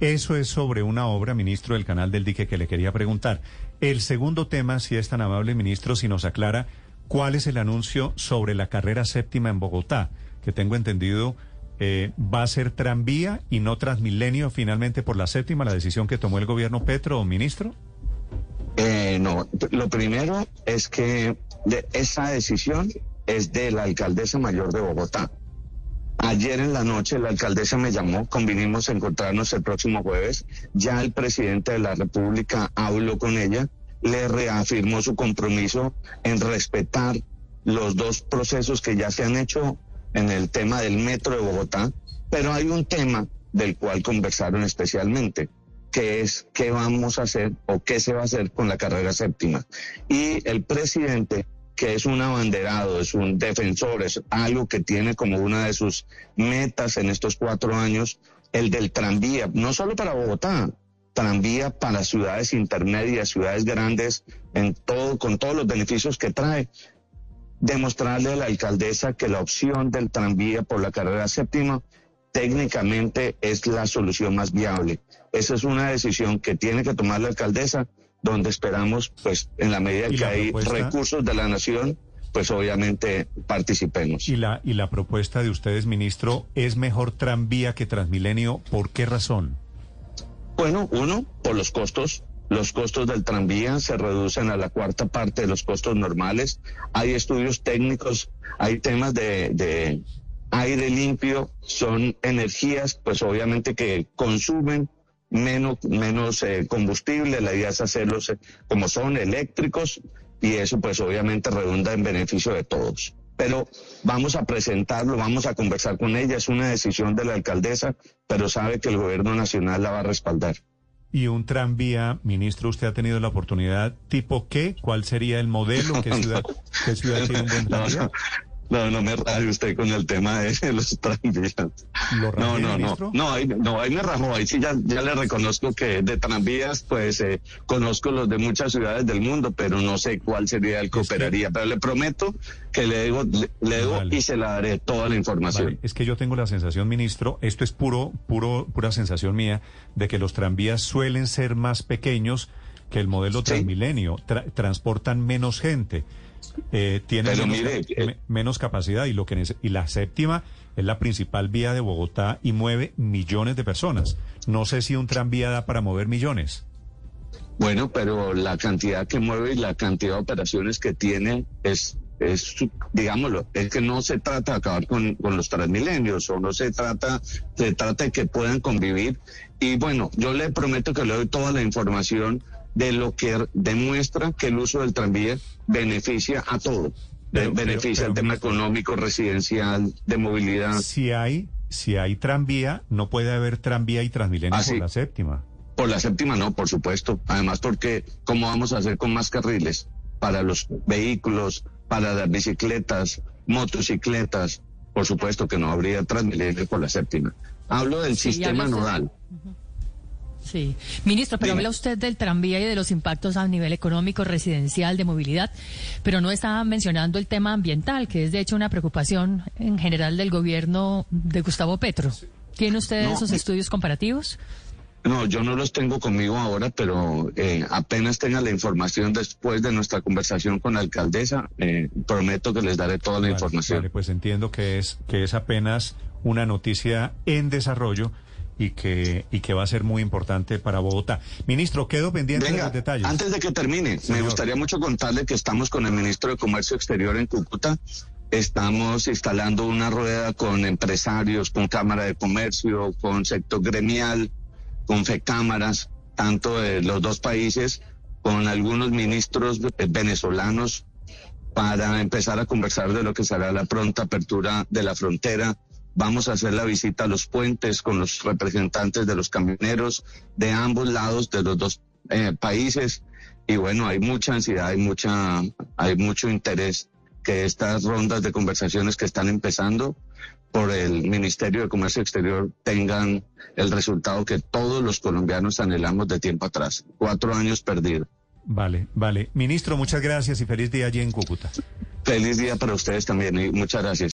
Eso es sobre una obra, ministro, del canal del dique que le quería preguntar. El segundo tema, si es tan amable, ministro, si nos aclara cuál es el anuncio sobre la carrera séptima en Bogotá, que tengo entendido eh, va a ser tranvía y no transmilenio finalmente por la séptima, la decisión que tomó el gobierno Petro, ministro. Eh, no, lo primero es que esa decisión es de la alcaldesa mayor de Bogotá. Ayer en la noche la alcaldesa me llamó, convinimos a encontrarnos el próximo jueves. Ya el presidente de la República habló con ella, le reafirmó su compromiso en respetar los dos procesos que ya se han hecho en el tema del metro de Bogotá, pero hay un tema del cual conversaron especialmente, que es qué vamos a hacer o qué se va a hacer con la carrera séptima. Y el presidente que es un abanderado, es un defensor, es algo que tiene como una de sus metas en estos cuatro años, el del tranvía, no solo para Bogotá, tranvía para ciudades intermedias, ciudades grandes, con todos los beneficios que trae. Demostrarle a la alcaldesa que la opción del tranvía por la carrera séptima técnicamente es la solución más viable. Esa es una decisión que tiene que tomar la alcaldesa donde esperamos, pues, en la medida que hay recursos de la nación, pues obviamente participemos. ¿Y la, y la propuesta de ustedes, ministro, es mejor tranvía que Transmilenio? ¿Por qué razón? Bueno, uno, por los costos. Los costos del tranvía se reducen a la cuarta parte de los costos normales. Hay estudios técnicos, hay temas de, de aire limpio, son energías, pues obviamente que consumen menos, menos eh, combustible, la idea es hacerlos eh, como son eléctricos y eso pues obviamente redunda en beneficio de todos. Pero vamos a presentarlo, vamos a conversar con ella, es una decisión de la alcaldesa, pero sabe que el gobierno nacional la va a respaldar. Y un tranvía, ministro, usted ha tenido la oportunidad, ¿tipo qué? ¿Cuál sería el modelo? ¿Qué ciudad, ¿qué ciudad tiene un buen tranvía? No, no me raje usted con el tema de los tranvías. no, no, no, no, ahí, no, ahí me rajó, ahí sí ya, ya le reconozco que de tranvías, pues eh, conozco los de muchas ciudades del mundo, pero no sé cuál sería el que operaría. Pero le prometo que le digo, le, digo y se la daré toda la información. Es que yo tengo la sensación, ministro, esto es puro, puro, pura sensación mía, de que los tranvías suelen ser más pequeños que el modelo Transmilenio, transportan menos gente eh, tiene eh, menos, capacidad y lo que y la séptima es la principal vía de Bogotá y mueve millones de personas. No sé si un tranvía da para mover millones. Bueno, pero la cantidad que mueve y la cantidad de operaciones que tiene es, es digámoslo, es que no se trata de acabar con, con los transmilenios o no se trata, se trata de que puedan convivir. Y bueno, yo le prometo que le doy toda la información de lo que demuestra que el uso del tranvía beneficia a todo. beneficia el tema económico, residencial, de movilidad. Si hay, si hay tranvía, no puede haber tranvía y transmilenio ah, por la séptima. Por la séptima no, por supuesto. Además, porque ¿cómo vamos a hacer con más carriles? Para los vehículos, para las bicicletas, motocicletas, por supuesto que no habría transmilenio por la séptima. Hablo del sistema nodal. Sí. Ministro, pero habla usted del tranvía y de los impactos a nivel económico, residencial, de movilidad, pero no estaba mencionando el tema ambiental, que es de hecho una preocupación en general del gobierno de Gustavo Petro. ¿Tiene usted esos estudios comparativos? No, yo no los tengo conmigo ahora, pero eh, apenas tenga la información después de nuestra conversación con la alcaldesa, eh, prometo que les daré toda la información. Vale, pues entiendo que es que es apenas una noticia en desarrollo y que, y que va a ser muy importante para Bogotá. Ministro, quedo pendiente de los detalles. Antes de que termine, me gustaría mucho contarle que estamos con el ministro de Comercio Exterior en Cúcuta. Estamos instalando una rueda con empresarios, con Cámara de Comercio, con sector gremial, con FECámaras, tanto de los dos países, con algunos ministros venezolanos para empezar a conversar de lo que será la pronta apertura de la frontera Vamos a hacer la visita a los puentes con los representantes de los camioneros de ambos lados de los dos eh, países. Y bueno, hay mucha ansiedad, hay mucha, hay mucho interés que estas rondas de conversaciones que están empezando por el Ministerio de Comercio Exterior tengan el resultado que todos los colombianos anhelamos de tiempo atrás. Cuatro años perdidos. Vale, vale. Ministro, muchas gracias y feliz día allí en Cúcuta. Feliz día para ustedes también y muchas gracias.